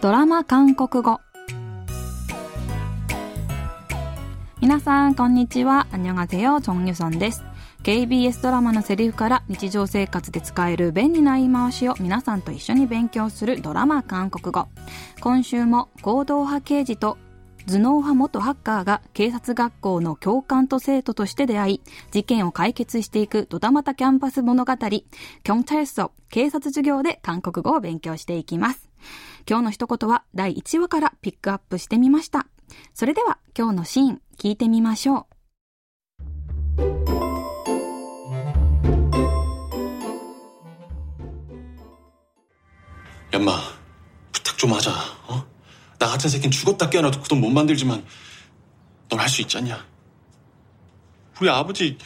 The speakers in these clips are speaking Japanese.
ドラマ韓国語。皆さんこんにちは。アンニョンアセヨチョンユソンです KBS ドラマのセリフから日常生活で使える便利な言い回しを皆さんと一緒に勉強するドラマ韓国語。今週も行動派刑事と頭脳派元ハッカーが警察学校の教官と生徒として出会い、事件を解決していくドタマタキャンパス物語、キョンチャルソ、警察授業で韓国語を勉強していきます。今日の一言は第1話からピックアップしてみました。それでは今日のシーン聞いてみましょう。얌마부탁좀하자어나 같은 새끼는 죽었다 깨어나도 그 돈 못 만들지만 넌 할 수 있지 않냐? 우리 아버지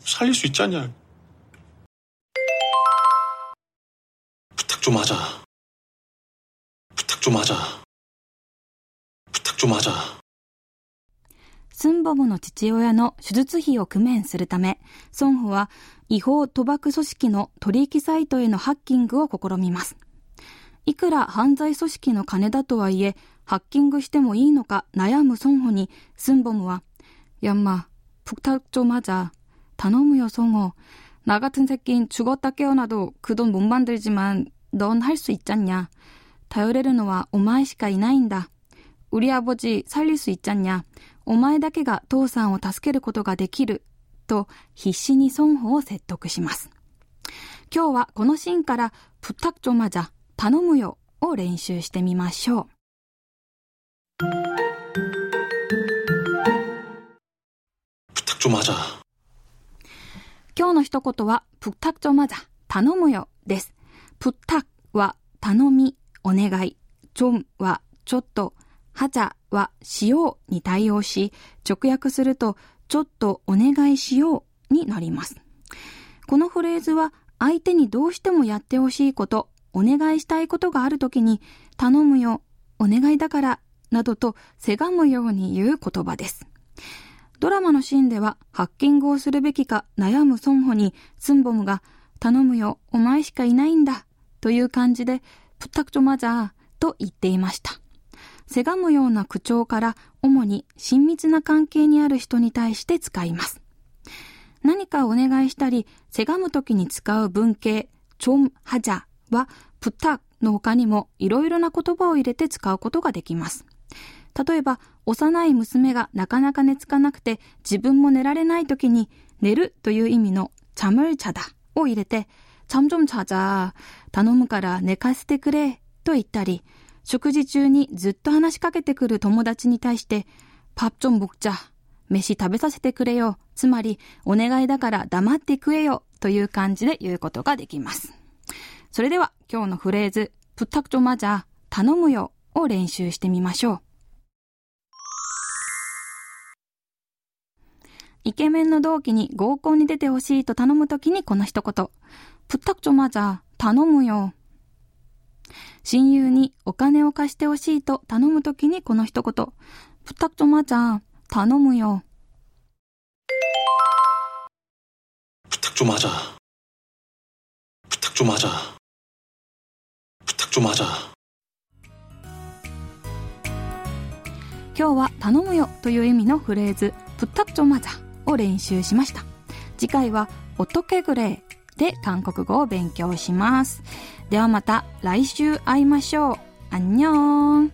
살릴 수 있지 않냐? 부탁 좀 하자. 부탁 좀 하자. 부탁 좀 하자. スンボムの父親の手術費を工面するため、ソンホは違法賭博組織の取引サイトへのハッキングを試みます。いくら犯罪組織の金だとはいえ、ハッキングしてもいいのか悩む孫保に、スンボムは、やんま、푹탁좀하자頼むよ孫保나같은새끼는죽었다깨어나도그돈못만들지만넌할수있잖냐 頼れるのはお前しかいないんだ。ウリアボジ、サリスいっちゃんにゃ、お前だけが父さんを助けることができる、と必死に孫保を説得します。今日はこのシーンから、プタクチョマジャ、頼むよ、を練習してみましょう。今日の一言は、プタクチョマジャ、頼むよ、です。プタクは頼み、お願い。チョンはちょっと、ハチャはしように対応し、直訳すると、ちょっとお願いしようになります。このフレーズは、相手にどうしてもやってほしいこと、お願いしたいことがあるときに、頼むよ、お願いだから、などとせがむように言う言葉です。ドラマのシーンでは、ハッキングをするべきか悩む孫保に、スンボムが、頼むよ、お前しかいないんだ、という感じで、 プッタクチョマザーと言っていました。せがむような口調から、主に親密な関係にある人に対して使います。何かお願いしたり、せがむときに使う文型、チョンハジャは、プタの他にもいろいろな言葉を入れて使うことができます。例えば、幼い娘がなかなか寝つかなくて自分も寝られない時に寝るという意味の잠을자だを入れて 잠좀자 자、 頼むから寝かせてくれと言ったり、食事中にずっと話しかけてくる友達に対して밥좀먹 자、 飯食べさせてくれよ、つまりお願いだから黙って食えよという感じで言うことができます。それでは今日のフレーズ、부탁좀하 자、 頼むよを練習してみましょう。 イケメンの同期に合コンに出てほしいと頼むときにこの一言。プッタクチョマザー、頼むよ。親友にお金を貸してほしいと頼むときにこの一言。プッタクチョマザー、頼むよ。ぷッタクチョマザー。プッタクチ。今日は頼むよという意味のフレーズ、プッタクチョマザー。を練習しました。次回は、おとけぐれで韓国語を勉強します。ではまた来週会いましょう。アンニョン